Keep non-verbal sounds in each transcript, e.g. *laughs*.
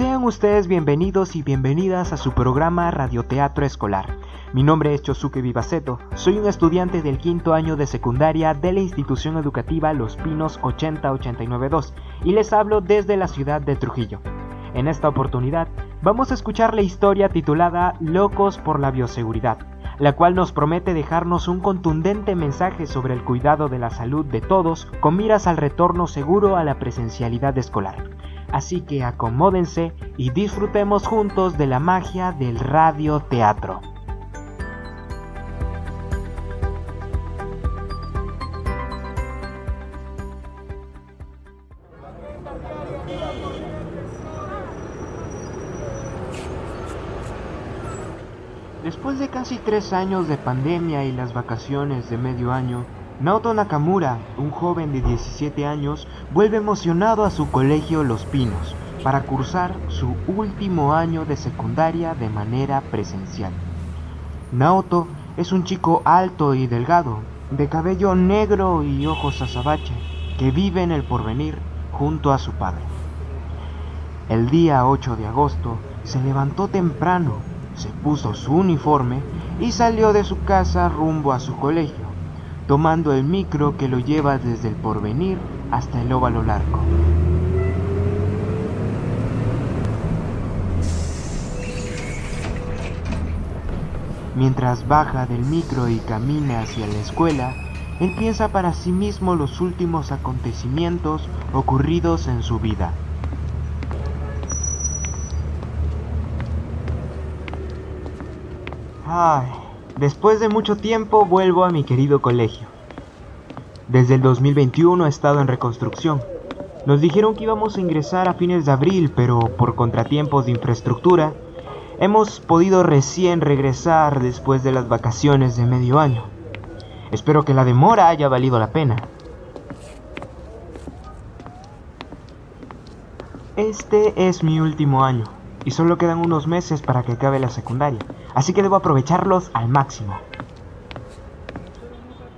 Sean ustedes bienvenidos y bienvenidas a su programa Radioteatro Escolar. Mi nombre es Chosuke Vivaceto, soy un estudiante del quinto año de secundaria de la institución educativa Los Pinos 80892 y les hablo desde la ciudad de Trujillo. En esta oportunidad vamos a escuchar la historia titulada Locos por la Bioseguridad, la cual nos promete dejarnos un contundente mensaje sobre el cuidado de la salud de todos con miras al retorno seguro a la presencialidad escolar. Así que acomódense y disfrutemos juntos de la magia del radioteatro. Después de casi tres años de pandemia y las vacaciones de medio año, Naoto Nakamura, un joven de 17 años, vuelve emocionado a su colegio Los Pinos para cursar su último año de secundaria de manera presencial. Naoto es un chico alto y delgado, de cabello negro y ojos azabache, que vive en el porvenir junto a su padre. El día 8 de agosto se levantó temprano se puso su uniforme y salió de su casa rumbo a su colegio, tomando el micro que lo lleva desde el porvenir hasta el óvalo largo. Mientras baja del micro y camina hacia la escuela, él piensa para sí mismo los últimos acontecimientos ocurridos en su vida. Ay, después de mucho tiempo vuelvo a mi querido colegio. Desde el 2021 he estado en reconstrucción. Nos dijeron que íbamos a ingresar a fines de abril, pero por contratiempos de infraestructura, hemos podido recién regresar después de las vacaciones de medio año. Espero que la demora haya valido la pena. Este es mi último año y solo quedan unos meses para que acabe la secundaria, así que debo aprovecharlos al máximo.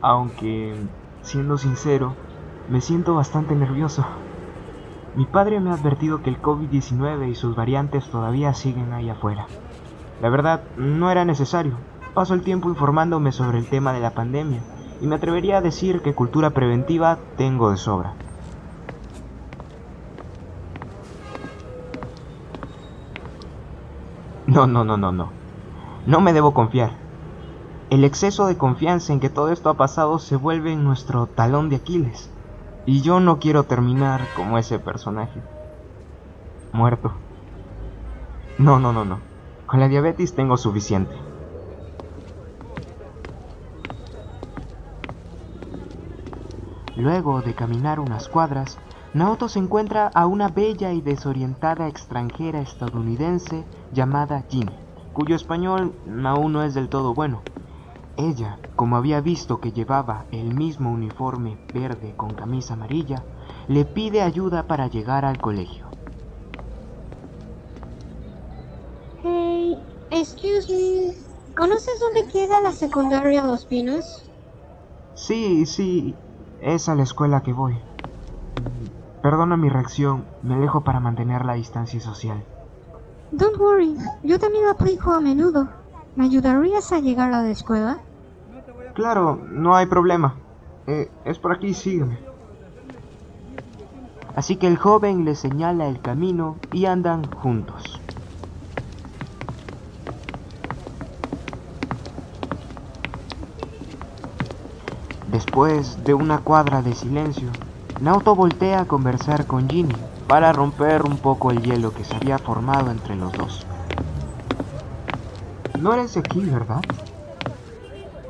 Aunque, siendo sincero, me siento bastante nervioso. Mi padre me ha advertido que el COVID-19 y sus variantes todavía siguen ahí afuera. La verdad, no era necesario. Paso el tiempo informándome sobre el tema de la pandemia y me atrevería a decir que cultura preventiva tengo de sobra. No, no, no, no, no. No me debo confiar. El exceso de confianza en que todo esto ha pasado se vuelve nuestro talón de Aquiles. Y yo no quiero terminar como ese personaje. Muerto. No, no, no, no. Con la diabetes tengo suficiente. Luego de caminar unas cuadras, Naoto se encuentra a una bella y desorientada extranjera estadounidense llamada Ginny, cuyo español aún no es del todo bueno. Ella, como había visto que llevaba el mismo uniforme verde con camisa amarilla, le pide ayuda para llegar al colegio. Hey, excuse me, ¿conoces dónde queda la secundaria Los Pinos? Sí, sí, es a la escuela que voy. Perdona mi reacción, me alejo para mantener la distancia social. Don't worry, yo también aplico a menudo. ¿Me ayudarías a llegar a la escuela? Claro, no hay problema. Eh, es por aquí, sígueme. Así que el joven le señala el camino y andan juntos. Después de una cuadra de silencio, Nauto voltea a conversar con Ginny para romper un poco el hielo que se había formado entre los dos. No eres de aquí, ¿verdad?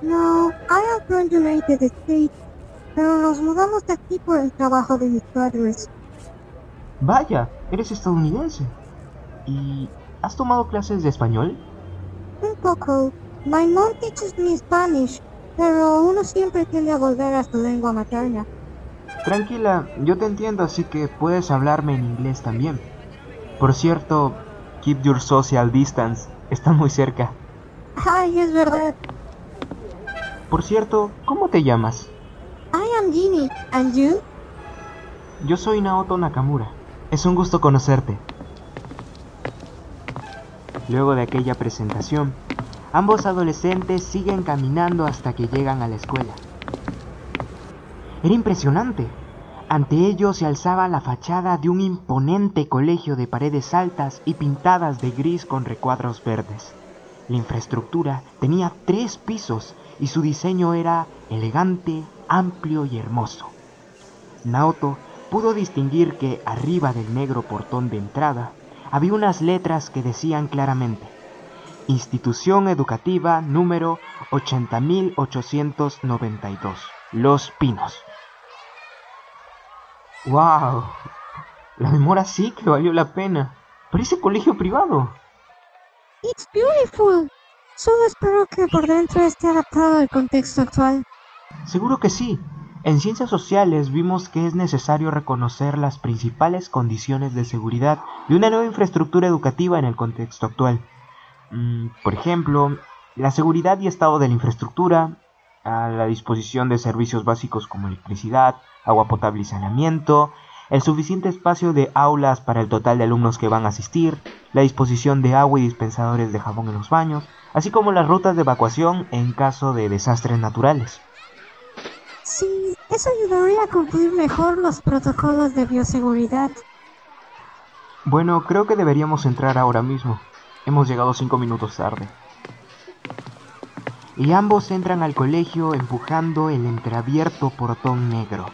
No, I am from United States, pero nos mudamos de aquí por el trabajo de mis padres. Vaya, eres estadounidense. ¿Y has tomado clases de español? Un poco. My mom teaches me Spanish, pero uno siempre tiende a volver a su lengua materna. Tranquila, yo te entiendo, así que puedes hablarme en inglés también. Por cierto, keep your social distance. Está muy cerca. Ay, es verdad. Por cierto, ¿cómo te llamas? I am Ginny. And you? Yo soy Naoto Nakamura. Es un gusto conocerte. Luego de aquella presentación, ambos adolescentes siguen caminando hasta que llegan a la escuela. Era impresionante. Ante ellos se alzaba la fachada de un imponente colegio de paredes altas y pintadas de gris con recuadros verdes. La infraestructura tenía tres pisos y su diseño era elegante, amplio y hermoso. Naoto pudo distinguir que arriba del negro portón de entrada había unas letras que decían claramente Institución Educativa número 80892, Los Pinos. ¡Wow! La demora sí que valió la pena. Parece colegio privado. It's beautiful. Solo espero que por dentro esté adaptado al contexto actual. Seguro que sí. En ciencias sociales vimos que es necesario reconocer las principales condiciones de seguridad de una nueva infraestructura educativa en el contexto actual. Mm, por ejemplo, la seguridad y estado de la infraestructura, a la disposición de servicios básicos como electricidad, agua potable y saneamiento, el suficiente espacio de aulas para el total de alumnos que van a asistir, la disposición de agua y dispensadores de jabón en los baños, así como las rutas de evacuación en caso de desastres naturales. Sí, eso ayudaría a cumplir mejor los protocolos de bioseguridad. Bueno, creo que deberíamos entrar ahora mismo. Hemos llegado cinco minutos tarde. Y ambos entran al colegio empujando el entreabierto portón negro.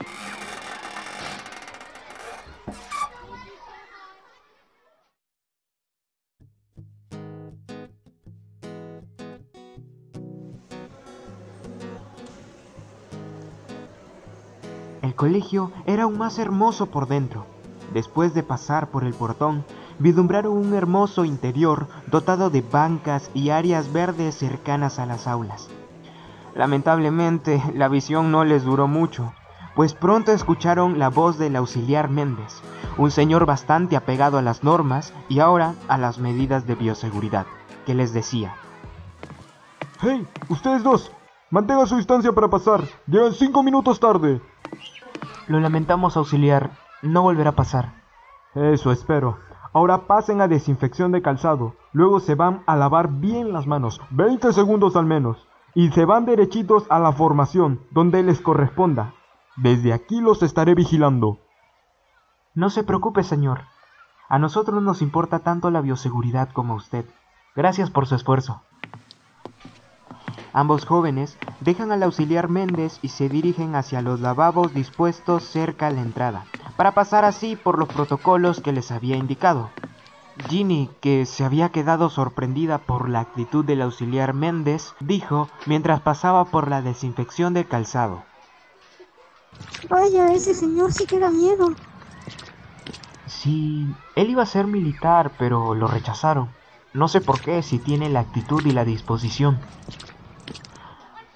El colegio era aún más hermoso por dentro. Después de pasar por el portón, vislumbraron un hermoso interior dotado de bancas y áreas verdes cercanas a las aulas. Lamentablemente, la visión no les duró mucho, pues pronto escucharon la voz del auxiliar Méndez, un señor bastante apegado a las normas y ahora a las medidas de bioseguridad, que les decía: ¡Hey! ¡Ustedes dos! Mantengan su distancia para pasar. Llegan cinco minutos tarde. Lo lamentamos, auxiliar. No volverá a pasar. Eso espero. Ahora pasen a desinfección de calzado. Luego se van a lavar bien las manos. 20 segundos al menos. Y se van derechitos a la formación, donde les corresponda. Desde aquí los estaré vigilando. No se preocupe, señor. A nosotros nos importa tanto la bioseguridad como a usted. Gracias por su esfuerzo. Ambos jóvenes dejan al auxiliar Méndez y se dirigen hacia los lavabos dispuestos cerca a la entrada, para pasar así por los protocolos que les había indicado. Ginny, que se había quedado sorprendida por la actitud del auxiliar Méndez, dijo mientras pasaba por la desinfección del calzado. Vaya, ese señor sí que da miedo. Sí, él iba a ser militar, pero lo rechazaron. No sé por qué, si tiene la actitud y la disposición.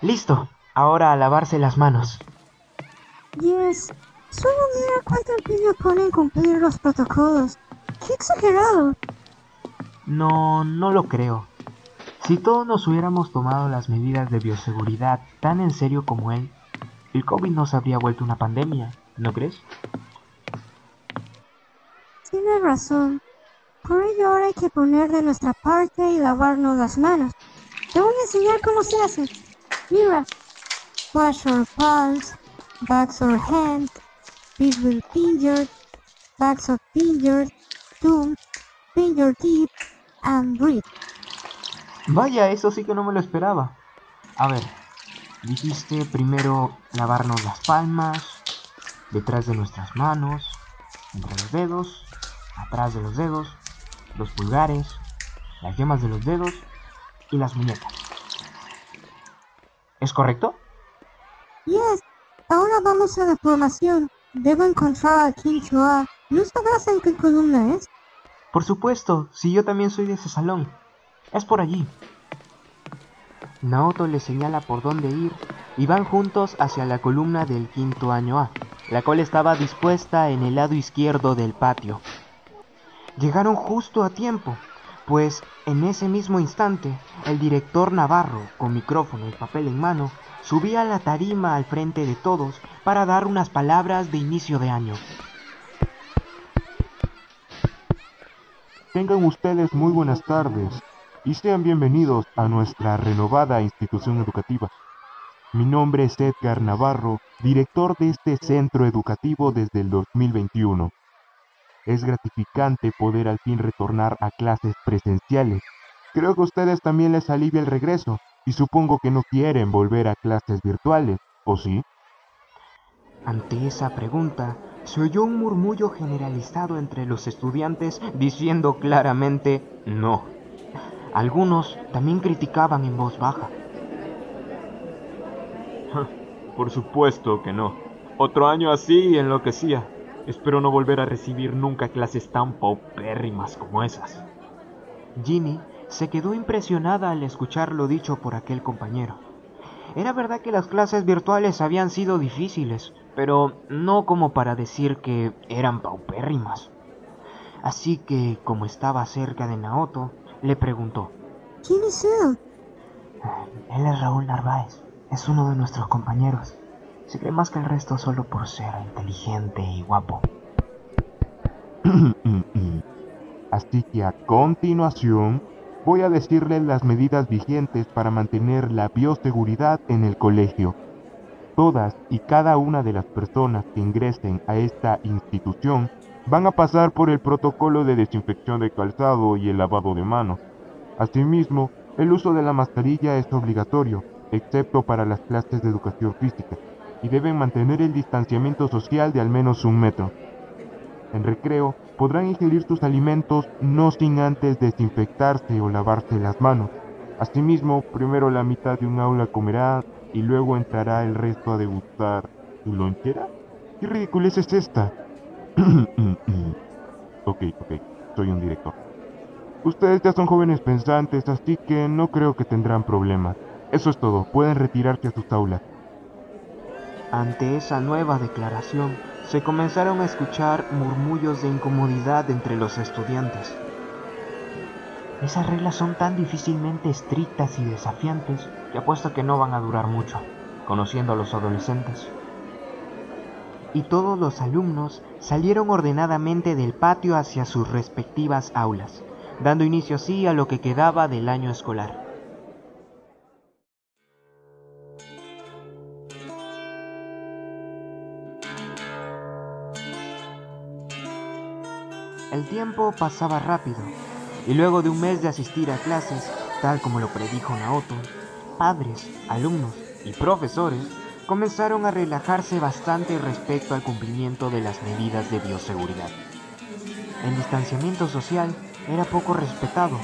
Listo, ahora a lavarse las manos. Yes, solo mira cuánto empeño pone en cumplir los protocolos. ¡Qué exagerado! No, no lo creo. Si todos nos hubiéramos tomado las medidas de bioseguridad tan en serio como él, el COVID no se habría vuelto una pandemia, ¿no crees? Tienes razón. Por ello ahora hay que poner de nuestra parte y lavarnos las manos. Te voy a enseñar cómo se hace. Mira. Wash your palms, backs or hands, with fingers, backs of fingers, thumb, finger tip, and breathe. Vaya, eso sí que no me lo esperaba. A ver, dijiste primero lavarnos las palmas, detrás de nuestras manos, entre los dedos, atrás de los dedos, los pulgares, las yemas de los dedos y las muñecas. ¿Es correcto? Yes. Ahora vamos a la formación. Debo encontrar a Kim Chua. ¿No sabrás en qué columna es? Por supuesto, si yo también soy de ese salón. Es por allí. Naoto le señala por dónde ir y van juntos hacia la columna del quinto año A, la cual estaba dispuesta en el lado izquierdo del patio. Llegaron justo a tiempo, pues en ese mismo instante el director Navarro, con micrófono y papel en mano, subía a la tarima al frente de todos para dar unas palabras de inicio de año. Tengan ustedes muy buenas tardes. y sean bienvenidos a nuestra renovada institución educativa. Mi nombre es Edgar Navarro, director de este centro educativo desde el 2021. Es gratificante poder al fin retornar a clases presenciales. Creo que a ustedes también les alivia el regreso y supongo que no quieren volver a clases virtuales, ¿o sí? Ante esa pregunta, se oyó un murmullo generalizado entre los estudiantes diciendo claramente no. Algunos también criticaban en voz baja. Por supuesto que no. Otro año así enloquecía. Espero no volver a recibir nunca clases tan paupérrimas como esas. Ginny se quedó impresionada al escuchar lo dicho por aquel compañero. Era verdad que las clases virtuales habían sido difíciles, pero no como para decir que eran paupérrimas. Así que, como estaba cerca de Naoto, le preguntó. ¿Quién es él? Él es Raúl Narváez. Es uno de nuestros compañeros. Se cree más que el resto solo por ser inteligente y guapo. *clears throat* Así que a continuación voy a decirles las medidas vigentes para mantener la bioseguridad en el colegio. Todas y cada una de las personas que ingresen a esta institución van a pasar por el protocolo de desinfección de calzado y el lavado de manos. Asimismo, el uso de la mascarilla es obligatorio, excepto para las clases de educación física, y deben mantener el distanciamiento social de al menos un metro. En recreo, podrán ingerir sus alimentos no sin antes desinfectarse o lavarse las manos. Asimismo, primero la mitad de un aula comerá y luego entrará el resto a degustar su lonchera. ¿Qué ridiculez es esta? *clears throat* ok, ok, soy un director. Ustedes ya son jóvenes pensantes, así que no creo que tendrán problemas. Eso es todo, pueden retirarse a sus aulas. Ante esa nueva declaración, se comenzaron a escuchar murmullos de incomodidad entre los estudiantes. Esas reglas son tan difícilmente estrictas y desafiantes que apuesto que no van a durar mucho, conociendo a los adolescentes. Y todos los alumnos salieron ordenadamente del patio hacia sus respectivas aulas, dando inicio así a lo que quedaba del año escolar. El tiempo pasaba rápido, y luego de un mes de asistir a clases, tal como lo predijo Naoto, padres, alumnos y profesores comenzaron a relajarse bastante respecto al cumplimiento de las medidas de bioseguridad. El distanciamiento social era poco respetado.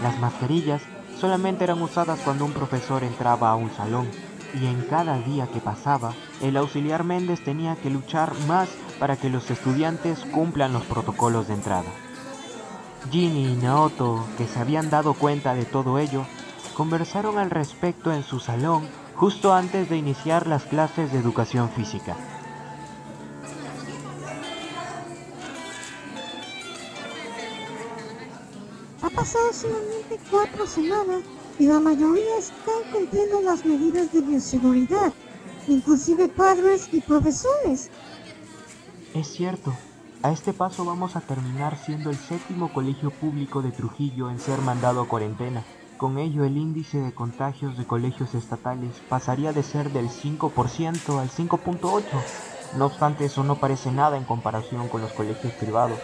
Las mascarillas solamente eran usadas cuando un profesor entraba a un salón y en cada día que pasaba, el auxiliar Méndez tenía que luchar más para que los estudiantes cumplan los protocolos de entrada. Ginny y Naoto, que se habían dado cuenta de todo ello, conversaron al respecto en su salón justo antes de iniciar las clases de educación física. Ha pasado solamente cuatro semanas y la mayoría están cumpliendo las medidas de bioseguridad, inclusive padres y profesores. Es cierto, a este paso vamos a terminar siendo el séptimo colegio público de Trujillo en ser mandado a cuarentena. Con ello el índice de contagios de colegios estatales pasaría de ser del 5% al 5.8%. No obstante, eso no parece nada en comparación con los colegios privados,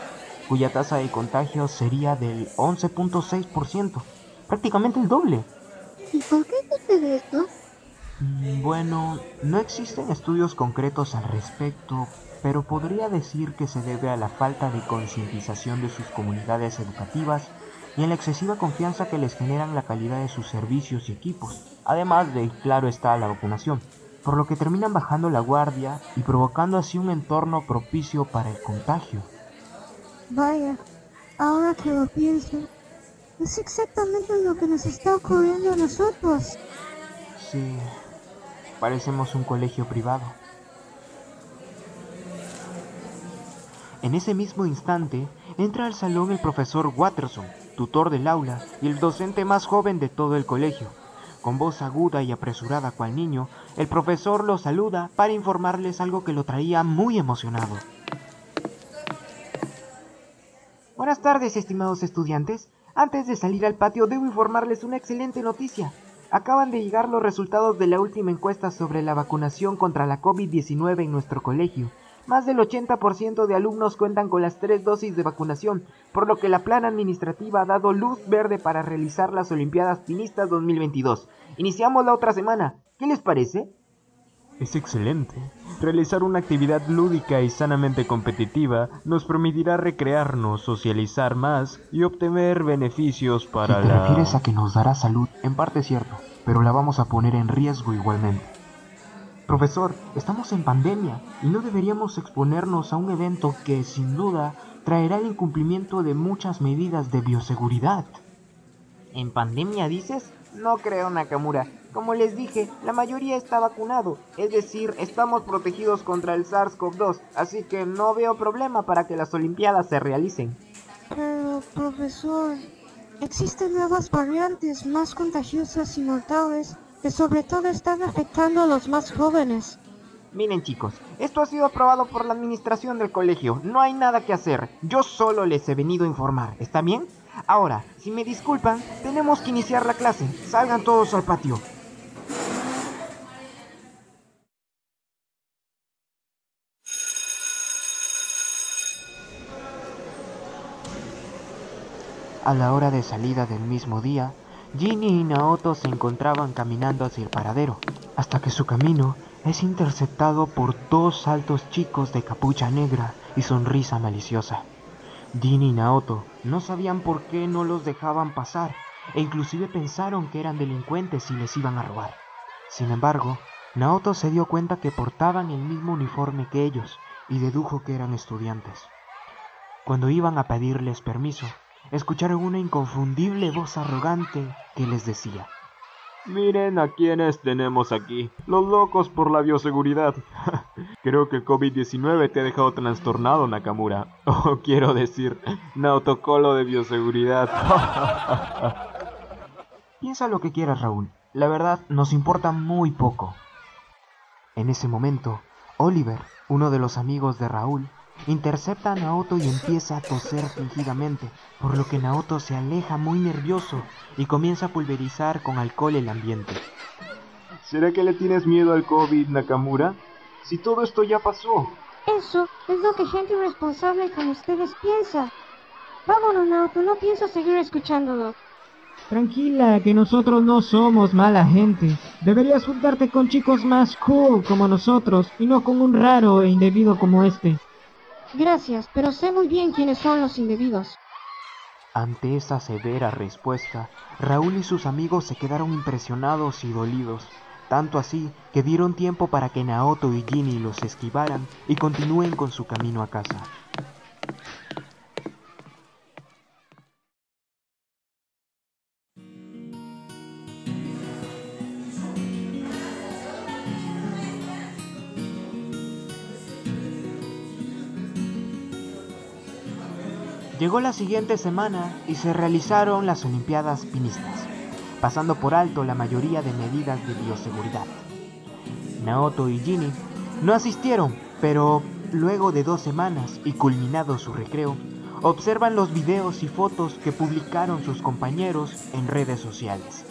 cuya tasa de contagio sería del 11.6%, prácticamente el doble. ¿Y por qué sucede esto? Mm, Bueno, no existen estudios concretos al respecto, pero podría decir que se debe a la falta de concientización de sus comunidades educativas y en la excesiva confianza que les generan la calidad de sus servicios y equipos, además de, claro está, la vacunación, por lo que terminan bajando la guardia y provocando así un entorno propicio para el contagio. Vaya, ahora que lo pienso, es exactamente lo que nos está ocurriendo a nosotros. Sí, parecemos un colegio privado. En ese mismo instante, entra al salón el profesor Watterson, tutor del aula y el docente más joven de todo el colegio. Con voz aguda y apresurada cual niño, el profesor lo saluda para informarles algo que lo traía muy emocionado. Buenas tardes, estimados estudiantes. Antes de salir al patio debo informarles una excelente noticia. Acaban de llegar los resultados de la última encuesta sobre la vacunación contra la COVID-19 en nuestro colegio. Más del 80% de alumnos cuentan con las tres dosis de vacunación, por lo que la plana administrativa ha dado luz verde para realizar las Olimpiadas Pinistas 2022. Iniciamos la otra semana. ¿Qué les parece? Es excelente. Realizar una actividad lúdica y sanamente competitiva nos permitirá recrearnos, socializar más y obtener beneficios para si te la... refieres a que nos dará salud, en parte es cierto, pero la vamos a poner en riesgo igualmente. Profesor, estamos en pandemia y no deberíamos exponernos a un evento que, sin duda, traerá el incumplimiento de muchas medidas de bioseguridad. ¿En pandemia dices? No creo, Nakamura. Como les dije, la mayoría está vacunado, es decir, estamos protegidos contra el SARS-CoV-2, así que no veo problema para que las Olimpiadas se realicen. Pero, profesor, existen nuevas variantes más contagiosas y mortales que sobre todo están afectando a los más jóvenes. Miren chicos, esto ha sido aprobado por la administración del colegio, no hay nada que hacer, yo solo les he venido a informar, ¿está bien? Ahora, si me disculpan, tenemos que iniciar la clase, salgan todos al patio. A la hora de salida del mismo día, Ginny y Naoto se encontraban caminando hacia el paradero, hasta que su camino es interceptado por dos altos chicos de capucha negra y sonrisa maliciosa. Ginny y Naoto no sabían por qué no los dejaban pasar e inclusive pensaron que eran delincuentes y les iban a robar. Sin embargo, Naoto se dio cuenta que portaban el mismo uniforme que ellos y dedujo que eran estudiantes. Cuando iban a pedirles permiso, escucharon una inconfundible voz arrogante que les decía, Miren a quienes tenemos aquí, los locos por la bioseguridad. *laughs* Creo que el COVID-19 te ha dejado trastornado, Nakamura. *laughs* O quiero decir, nautocolo de bioseguridad. *laughs* Piensa lo que quieras, Raúl. La verdad, nos importa muy poco. En ese momento, Oliver, uno de los amigos de Raúl, intercepta a Naoto y empieza a toser fingidamente, por lo que Naoto se aleja muy nervioso y comienza a pulverizar con alcohol el ambiente. ¿Será que le tienes miedo al COVID, Nakamura? Si todo esto ya pasó. Eso es lo que gente irresponsable como ustedes piensa. Vámonos, Naoto, no pienso seguir escuchándolo. Tranquila, que nosotros no somos mala gente. Deberías juntarte con chicos más cool como nosotros y no con un raro e indebido como este. Gracias, pero sé muy bien quiénes son los indebidos. Ante esa severa respuesta, Raúl y sus amigos se quedaron impresionados y dolidos, tanto así que dieron tiempo para que Naoto y Ginny los esquivaran y continúen con su camino a casa. Llegó la siguiente semana y se realizaron las Olimpiadas Pinistas, pasando por alto la mayoría de medidas de bioseguridad. Naoto y Ginny no asistieron, pero luego de dos semanas y culminado su recreo, observan los videos y fotos que publicaron sus compañeros en redes sociales.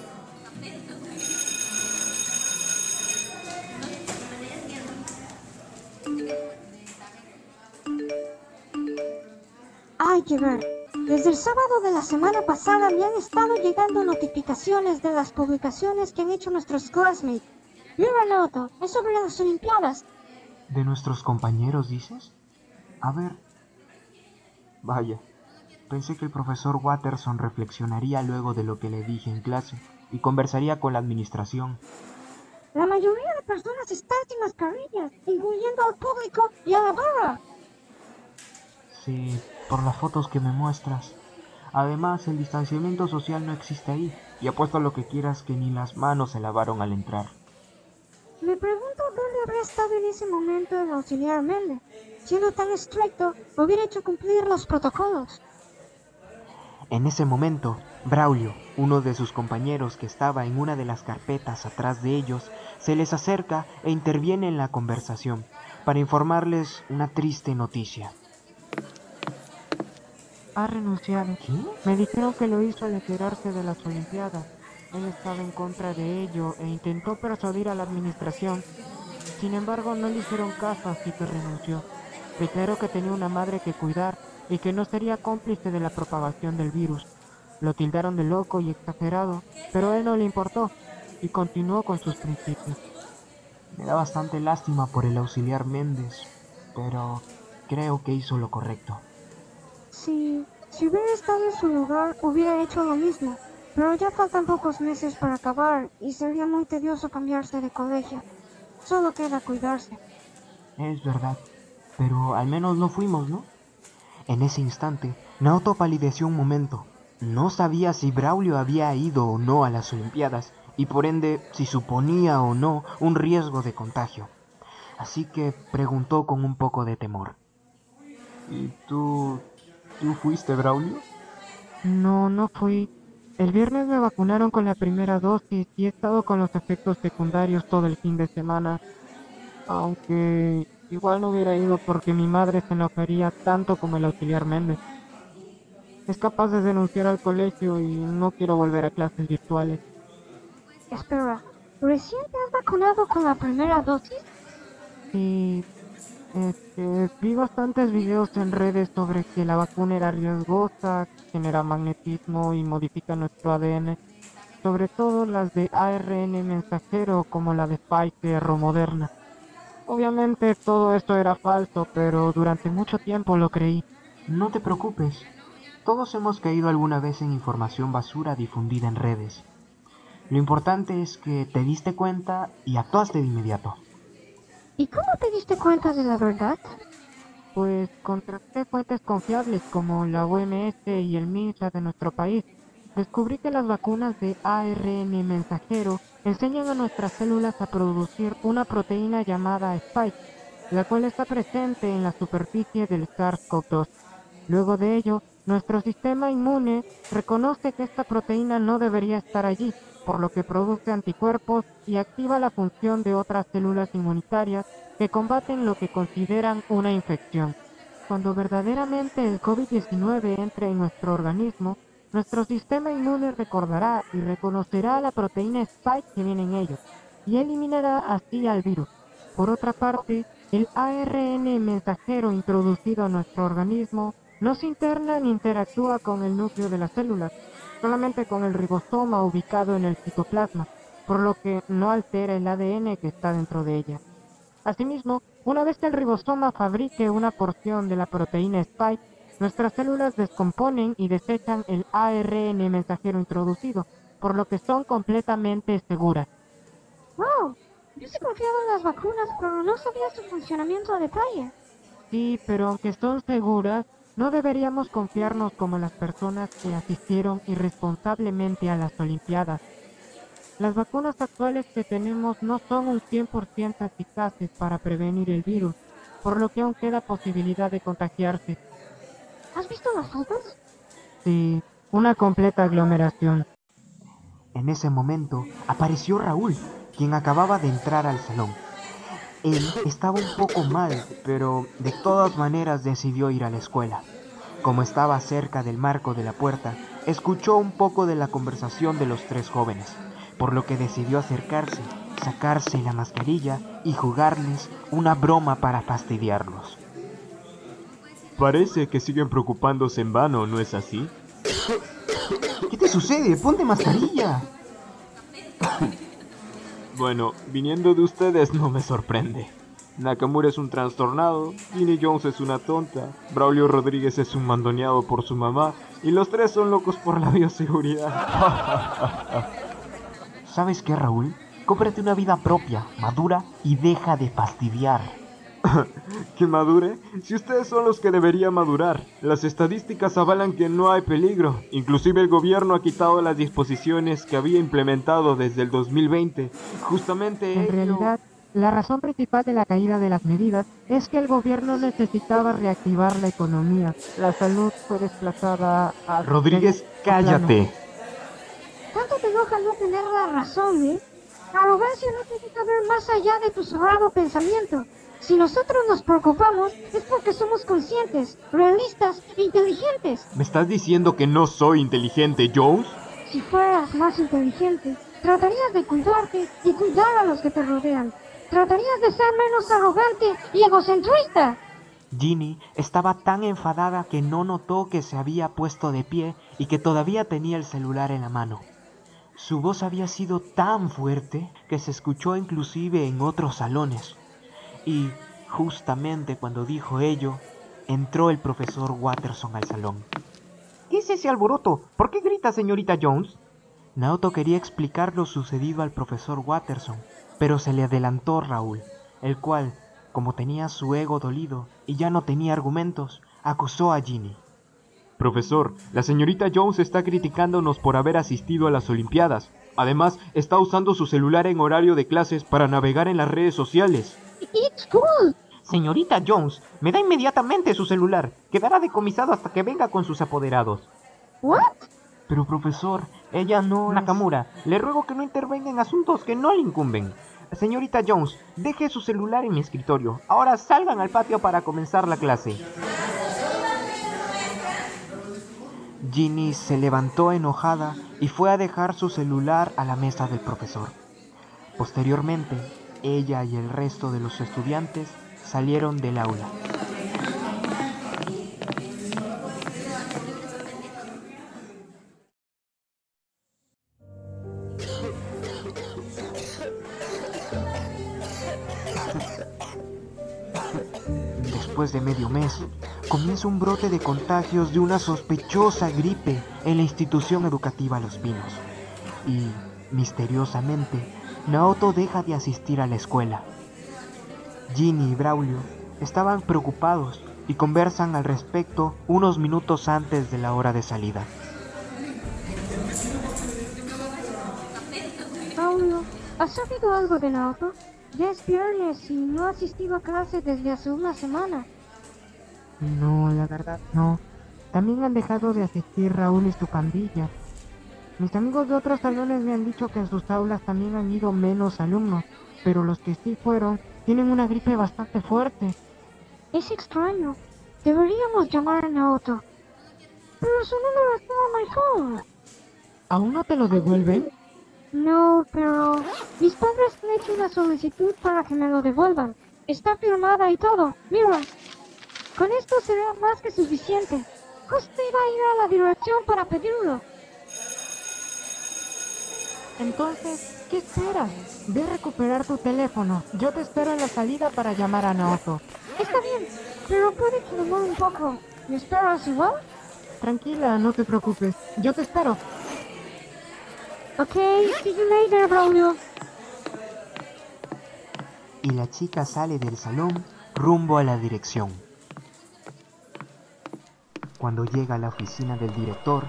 Hay que ver. Desde el sábado de la semana pasada me han estado llegando notificaciones de las publicaciones que han hecho nuestros classmates. Mira, Naoto, es sobre las Olimpiadas. ¿De nuestros compañeros dices? A ver. Vaya, pensé que el profesor Watterson reflexionaría luego de lo que le dije en clase y conversaría con la administración. La mayoría de personas están sin mascarillas, incluyendo al público y a la barra. Sí, por las fotos que me muestras. Además, el distanciamiento social no existe ahí, y apuesto a lo que quieras que ni las manos se lavaron al entrar. Me pregunto dónde habrá estado en ese momento el auxiliar Mende. Siendo tan estricto, hubiera hecho cumplir los protocolos. En ese momento, Braulio, uno de sus compañeros que estaba en una de las carpetas atrás de ellos, se les acerca e interviene en la conversación para informarles una triste noticia. Ha renunciado. ¿Qué? Me dijeron que lo hizo al enterarse de las Olimpiadas. Él estaba en contra de ello e intentó persuadir a la administración. Sin embargo, no le hicieron caso, así que renunció. Declaró que tenía una madre que cuidar y que no sería cómplice de la propagación del virus. Lo tildaron de loco y exagerado, pero a él no le importó y continuó con sus principios. Me da bastante lástima por el auxiliar Méndez, pero creo que hizo lo correcto. Si, si hubiera estado en su lugar, hubiera hecho lo mismo. Pero ya faltan pocos meses para acabar y sería muy tedioso cambiarse de colegio. Solo queda cuidarse. Es verdad, pero al menos no fuimos, ¿no? En ese instante, Naoto palideció un momento. No sabía si Braulio había ido o no a las Olimpiadas y por ende si suponía o no un riesgo de contagio. Así que preguntó con un poco de temor. ¿Y tú... tú fuiste, Braulio? No, no fui. El viernes me vacunaron con la primera dosis y he estado con los efectos secundarios todo el fin de semana. Aunque igual no hubiera ido porque mi madre se enojaría tanto como el auxiliar Méndez. Es capaz de denunciar al colegio y no quiero volver a clases virtuales. Espera, ¿recién te has vacunado con la primera dosis? Sí, este, vi bastantes videos en redes sobre que la vacuna era riesgosa, genera magnetismo y modifica nuestro ADN. Sobre todo las de ARN mensajero como la de Pfizer o Moderna. Obviamente todo esto era falso, pero durante mucho tiempo lo creí. No te preocupes. Todos hemos caído alguna vez en información basura difundida en redes. Lo importante es que te diste cuenta y actuaste de inmediato. ¿Y cómo te diste cuenta de la verdad? Pues contrasté fuentes confiables como la OMS y el MINSA de nuestro país. Descubrí que las vacunas de ARN mensajero enseñan a nuestras células a producir una proteína llamada spike, la cual está presente en la superficie del SARS-CoV-2. Luego de ello, nuestro sistema inmune reconoce que esta proteína no debería estar allí, por lo que produce anticuerpos y activa la función de otras células inmunitarias que combaten lo que consideran una infección. Cuando verdaderamente el COVID-19 entre en nuestro organismo, nuestro sistema inmune recordará y reconocerá la proteína spike que viene en ellos y eliminará así al virus. Por otra parte, el ARN mensajero introducido a nuestro organismo no se interna ni interactúa con el núcleo de las células, solamente con el ribosoma ubicado en el citoplasma, por lo que no altera el ADN que está dentro de ella. Asimismo, una vez que el ribosoma fabrique una porción de la proteína spike, nuestras células descomponen y desechan el ARN mensajero introducido, por lo que son completamente seguras. ¡Wow! Yo sí confiaba en las vacunas, pero no sabía su funcionamiento a detalle. Sí, pero aunque son seguras, no deberíamos confiarnos como las personas que asistieron irresponsablemente a las Olimpiadas. Las vacunas actuales que tenemos no son un 100% eficaces para prevenir el virus, por lo que aún queda posibilidad de contagiarse. ¿Has visto las fotos? Sí, una completa aglomeración. En ese momento apareció Raúl, quien acababa de entrar al salón. Él estaba un poco mal, pero de todas maneras decidió ir a la escuela. Como estaba cerca del marco de la puerta, escuchó un poco de la conversación de los tres jóvenes, por lo que decidió acercarse, sacarse la mascarilla y jugarles una broma para fastidiarlos. Parece que siguen preocupándose en vano, ¿no es así? ¿Qué te sucede? Ponte mascarilla. Bueno, viniendo de ustedes no me sorprende. Nakamura es un trastornado, Ginny Jones es una tonta, Braulio Rodríguez es un mandoneado por su mamá y los tres son locos por la *laughs* bioseguridad. *laughs* ¿Sabes qué, Raúl? Cómprate una vida propia, madura y deja de fastidiar. *laughs* ¿Que madure? Si ustedes son los que deberían madurar. Las estadísticas avalan que no hay peligro. Inclusive el gobierno ha quitado las disposiciones que había implementado desde el 2020. Justamente En ello- realidad, la razón principal de la caída de las medidas es que el gobierno necesitaba reactivar la economía. La salud fue desplazada a... Rodríguez, cállate. Tanto te enoja no tener la razón, ¿eh? Arrogancia no te deja ver más allá de tu cerrado pensamiento. Si nosotros nos preocupamos es porque somos conscientes, realistas e inteligentes. ¿Me estás diciendo que no soy inteligente, Jones? Si fueras más inteligente, tratarías de cuidarte y cuidar a los que te rodean. Tratarías de ser menos arrogante y egocentrista. Ginny estaba tan enfadada que no notó que se había puesto de pie y que todavía tenía el celular en la mano. Su voz había sido tan fuerte que se escuchó inclusive en otros salones. Y justamente cuando dijo ello, entró el profesor Watterson al salón. ¿Qué es ese alboroto? ¿Por qué grita señorita Jones? Naoto quería explicar lo sucedido al profesor Watterson, pero se le adelantó Raúl, el cual, como tenía su ego dolido y ya no tenía argumentos, acusó a Ginny. Profesor, la señorita Jones está criticándonos por haber asistido a las Olimpiadas. Además, está usando su celular en horario de clases para navegar en las redes sociales. It's cool. Señorita Jones, me da inmediatamente su celular. Quedará decomisado hasta que venga con sus apoderados. What? Pero profesor, ella no... Nakamura, le ruego que no intervenga en asuntos que no le incumben. Señorita Jones, deje su celular en mi escritorio. Ahora salgan al patio para comenzar la clase. Ginny se levantó enojada y fue a dejar su celular a la mesa del profesor. Posteriormente, ella y el resto de los estudiantes salieron del aula. Después de medio mes, comienza un brote de contagios de una sospechosa gripe en la institución educativa Los Pinos. Y, misteriosamente, Naoto deja de asistir a la escuela. Ginny y Braulio estaban preocupados y conversan al respecto unos minutos antes de la hora de salida. Paulo, ¿has sabido algo de Naoto? Ya es viernes y no ha asistido a clase desde hace una semana. No, la verdad no. También han dejado de asistir Raúl y su pandilla. Mis amigos de otros salones me han dicho que en sus aulas también han ido menos alumnos, pero los que sí fueron tienen una gripe bastante fuerte. Es extraño. Deberíamos llamar a Naoto. Pero su número en my phone. ¿Aún no te lo devuelven? No, pero mis padres han hecho una solicitud para que me lo devuelvan. Está firmada y todo. Mira, con esto será más que suficiente. Justo iba a ir a la dirección para pedirlo. Entonces, ¿qué esperas? Ve a recuperar tu teléfono. Yo te espero en la salida para llamar a Naoto. Está bien, pero puede que demore un poco. ¿Me esperas igual? Tranquila, no te preocupes. Yo te espero. Ok, see you later, Braulio. Y la chica sale del salón rumbo a la dirección. Cuando llega a la oficina del director,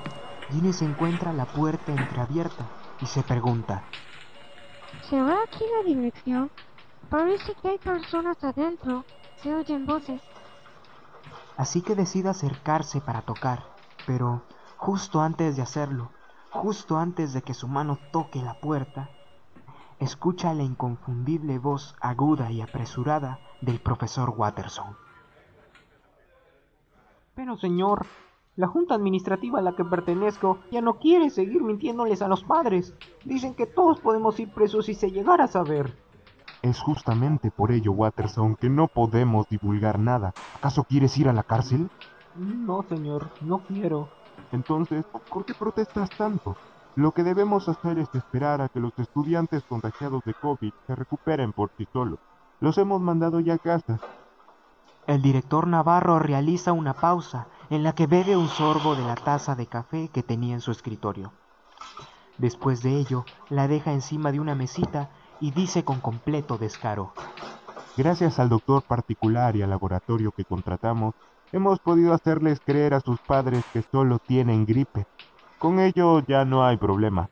Ginny se encuentra la puerta entreabierta y se pregunta, ¿Será aquí la dirección? Parece que hay personas adentro. Se oyen voces. así que decide acercarse para tocar, pero justo antes de hacerlo, justo antes de que su mano toque la puerta, escucha la inconfundible voz aguda y apresurada del profesor Watterson. Pero señor, la junta administrativa a la que pertenezco ya no quiere seguir mintiéndoles a los padres. Dicen que todos podemos ir presos si se llegara a saber. Es justamente por ello, Watterson, que no podemos divulgar nada. ¿Acaso quieres ir a la cárcel? No, señor, no quiero. Entonces, ¿por qué protestas tanto? Lo que debemos hacer es esperar a que los estudiantes contagiados de COVID se recuperen por sí solos. Los hemos mandado ya a casa. El director Navarro realiza una pausa en la que bebe un sorbo de la taza de café que tenía en su escritorio. Después de ello, la deja encima de una mesita y dice con completo descaro. Gracias al doctor particular y al laboratorio que contratamos, hemos podido hacerles creer a sus padres que solo tienen gripe. Con ello ya no hay problema.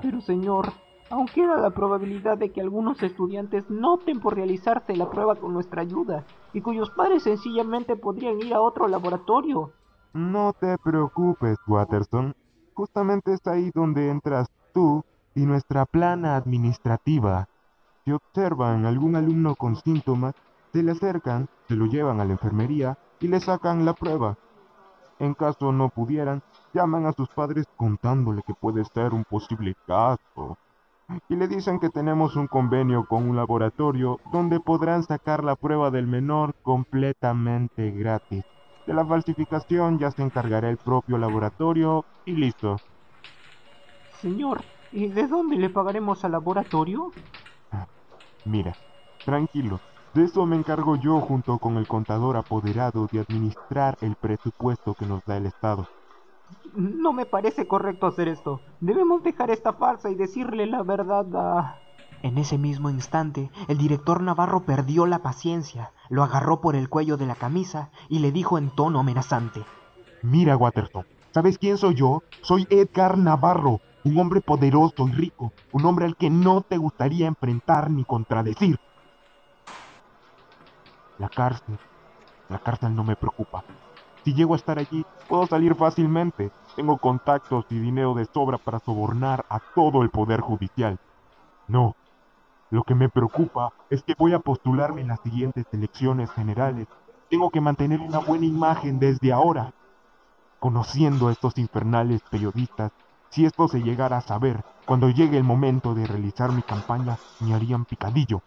Pero señor, aún queda la probabilidad de que algunos estudiantes no por realizarse la prueba con nuestra ayuda y cuyos padres sencillamente podrían ir a otro laboratorio. No te preocupes, Watterson. Justamente es ahí donde entras tú y nuestra plana administrativa. Si observan algún alumno con síntomas, Se le acercan, se lo llevan a la enfermería y le sacan la prueba. En caso no pudieran, llaman a sus padres contándole que puede ser un posible caso. Y le dicen que tenemos un convenio con un laboratorio donde podrán sacar la prueba del menor completamente gratis. De la falsificación ya se encargará el propio laboratorio y listo. Señor, ¿y de dónde le pagaremos al laboratorio? Mira, tranquilo, de eso me encargo yo junto con el contador apoderado de administrar el presupuesto que nos da el Estado. No me parece correcto hacer esto. Debemos dejar esta farsa y decirle la verdad a... En ese mismo instante, el director Navarro perdió la paciencia, lo agarró por el cuello de la camisa y le dijo en tono amenazante. Mira, Watterson, ¿sabes quién soy yo? Soy Edgar Navarro, un hombre poderoso y rico, un hombre al que no te gustaría enfrentar ni contradecir. La cárcel, la cárcel no me preocupa. Si llego a estar allí, puedo salir fácilmente. Tengo contactos y dinero de sobra para sobornar a todo el poder judicial. No, lo que me preocupa es que voy a postularme en las siguientes elecciones generales. Tengo que mantener una buena imagen desde ahora. Conociendo a estos infernales periodistas, si esto se llegara a saber, cuando llegue el momento de realizar mi campaña, me harían picadillo.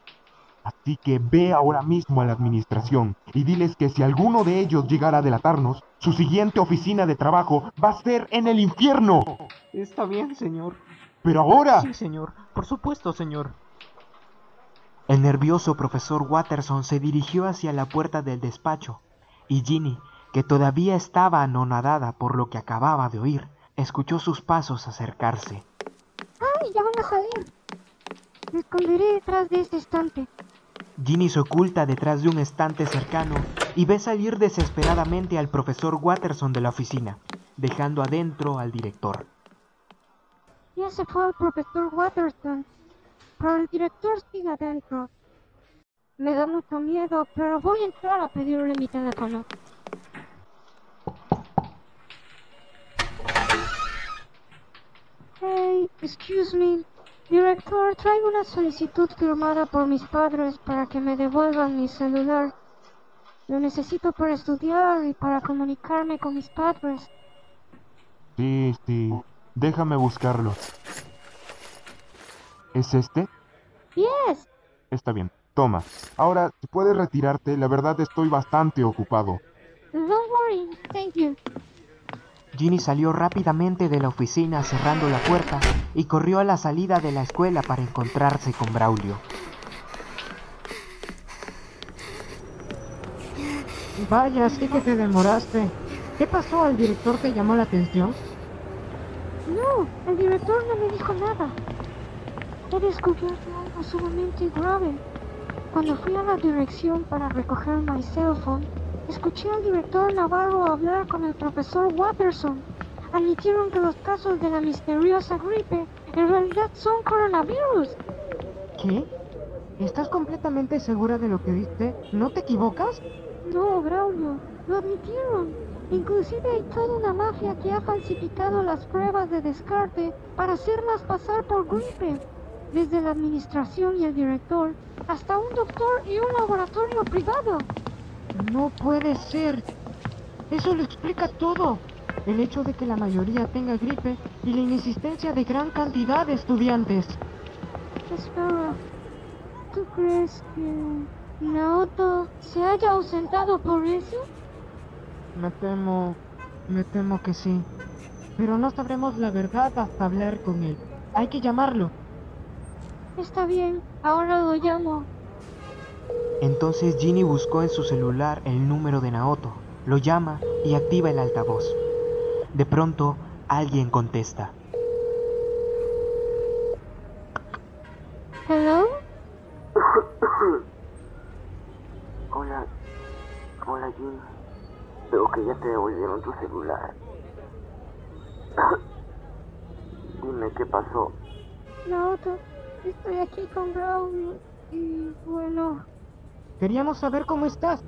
Así que ve ahora mismo a la administración y diles que si alguno de ellos llegara a delatarnos, su siguiente oficina de trabajo va a ser en el infierno. Está bien, señor. Pero ahora... Sí, señor. Por supuesto, señor. El nervioso profesor Watterson se dirigió hacia la puerta del despacho, y Ginny, que todavía estaba anonadada por lo que acababa de oír, escuchó sus pasos acercarse. ¡Ay, ya van a salir! Me esconderé detrás de este estante. Ginny se oculta detrás de un estante cercano y ve salir desesperadamente al profesor Watterson de la oficina, dejando adentro al director. Ya se fue el profesor Watterson, pero el director sigue adentro. Me da mucho miedo, pero voy a entrar a pedirle mi teléfono. Hey, excuse me. Director, traigo una solicitud firmada por mis padres para que me devuelvan mi celular. Lo necesito para estudiar y para comunicarme con mis padres. Sí, sí. Déjame buscarlo. ¿Es este? Yes. Está bien. Toma. Ahora, si puedes retirarte, la verdad estoy bastante ocupado. Don't worry. Thank you. Ginny salió rápidamente de la oficina cerrando la puerta y corrió a la salida de la escuela para encontrarse con Braulio. Vaya, sí que te demoraste. ¿Qué pasó? ¿El director te llamó la atención? No, el director no me dijo nada. He descubierto algo sumamente grave. Cuando fui a la dirección para recoger mi cell phone, escuché al director Navarro hablar con el profesor Watterson. Admitieron que los casos de la misteriosa gripe en realidad son coronavirus. ¿Qué? ¿Estás completamente segura de lo que viste? ¿No te equivocas? No, Braulio, lo admitieron. Inclusive hay toda una mafia que ha falsificado las pruebas de descarte para hacerlas pasar por gripe. Desde la administración y el director, hasta un doctor y un laboratorio privado. No puede ser. Eso lo explica todo. El hecho de que la mayoría tenga gripe y la inexistencia de gran cantidad de estudiantes. Espera, ¿tú crees que Naoto se haya ausentado por eso? Me temo... Me temo que sí. Pero no sabremos la verdad hasta hablar con él. Hay que llamarlo. Está bien, ahora lo llamo. Entonces Ginny buscó en su celular el número de Naoto, lo llama y activa el altavoz. De pronto, alguien contesta. ¿Hello? *coughs* Hola, hola Jim. Veo que ya te devolvieron tu celular. *coughs* Dime qué pasó. Naoto, estoy aquí con Braulio y bueno, Queríamos saber cómo estás.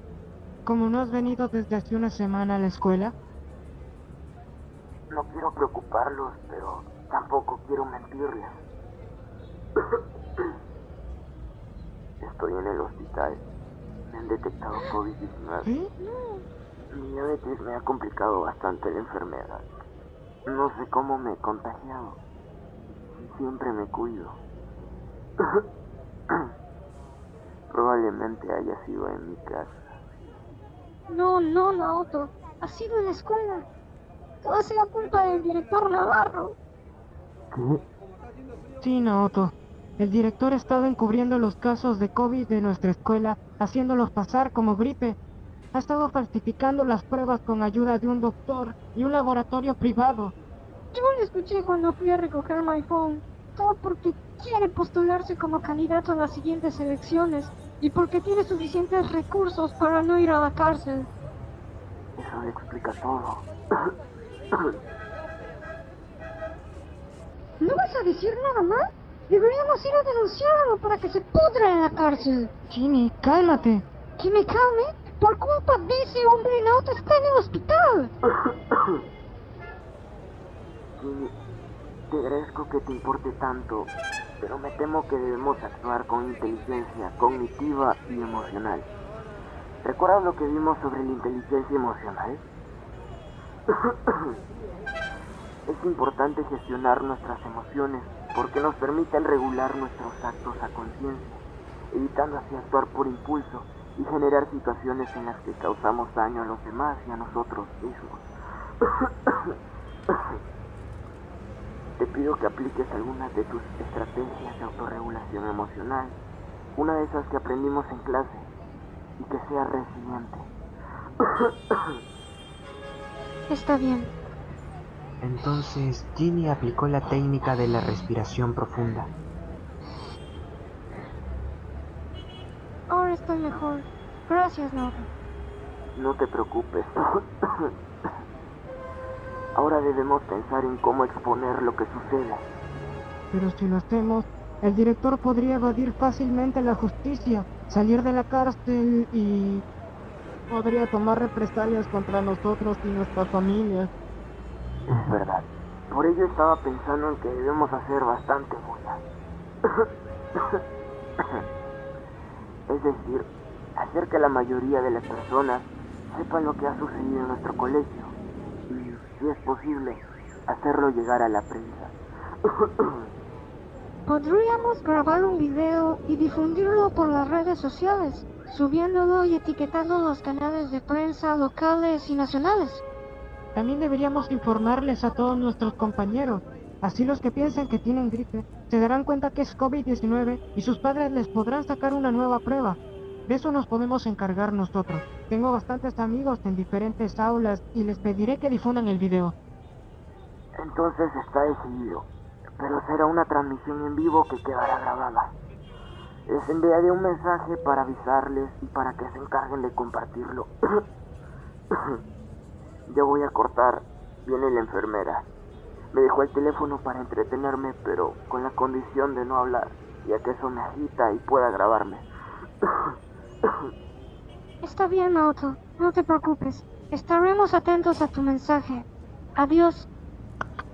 Como no has venido desde hace una semana a la escuela, No quiero preocuparlos, pero tampoco quiero mentirles. *coughs* Estoy en el hospital. Me han detectado COVID-19. ¿Sí? Mi diabetes me ha complicado bastante la enfermedad. No sé cómo me he contagiado. Siempre me cuido. *coughs* Probablemente haya sido en mi casa. No, no, Naoto. Ha sido en la escuela. Todo ha sido culpa del director Navarro. ¿Qué? Sí, Naoto. El director ha estado encubriendo los casos de COVID de nuestra escuela, haciéndolos pasar como gripe. Ha estado falsificando las pruebas con ayuda de un doctor y un laboratorio privado. Yo lo escuché cuando fui a recoger mi phone. Todo porque quiere postularse como candidato a las siguientes elecciones y porque tiene suficientes recursos para no ir a la cárcel. Eso explica todo. ¿No vas a decir nada más? Deberíamos ir a denunciarlo para que se pudra en la cárcel. Ginny, cálmate. ¿Que me calme? Por culpa de ese hombre, Naoto está en el hospital. Jimmy, te agradezco que te importe tanto, pero me temo que debemos actuar con inteligencia cognitiva y emocional. ¿Recuerdas lo que vimos sobre la inteligencia emocional? *coughs* es importante gestionar nuestras emociones porque nos permiten regular nuestros actos a conciencia, evitando así actuar por impulso y generar situaciones en las que causamos daño a los demás y a nosotros mismos. *coughs* *coughs* Te pido que apliques algunas de tus estrategias de autorregulación emocional, una de esas que aprendimos en clase, y que sea resiliente. *coughs* Está bien. Entonces Ginny aplicó la técnica de la respiración profunda. Ahora estoy mejor. Gracias, Naoto. No te preocupes. *coughs* Ahora debemos pensar en cómo exponer lo que suceda. Pero si lo hacemos, el director podría evadir fácilmente la justicia, salir de la cárcel y podría tomar represalias contra nosotros y nuestras familias. Es verdad. Por ello estaba pensando en que debemos hacer bastante bulla. *coughs* es decir, hacer que la mayoría de las personas sepan lo que ha sucedido en nuestro colegio. Si es posible, hacerlo llegar a la prensa. *coughs* Podríamos grabar un video y difundirlo por las redes sociales, subiéndolo y etiquetando los canales de prensa locales y nacionales. También deberíamos informarles a todos nuestros compañeros. Así los que piensen que tienen gripe se darán cuenta que es COVID-19 y sus padres les podrán sacar una nueva prueba. De eso nos podemos encargar nosotros. Tengo bastantes amigos en diferentes aulas y les pediré que difundan el video. Entonces está decidido. Pero será una transmisión en vivo que quedará grabada. Les enviaré un mensaje para avisarles y para que se encarguen de compartirlo. *coughs* ya voy a cortar. Viene la enfermera. Me dejó el teléfono para entretenerme, pero con la condición de no hablar, ya que eso me agita y pueda grabarme. *coughs* Está bien, Naoto. No te preocupes. Estaremos atentos a tu mensaje. Adiós.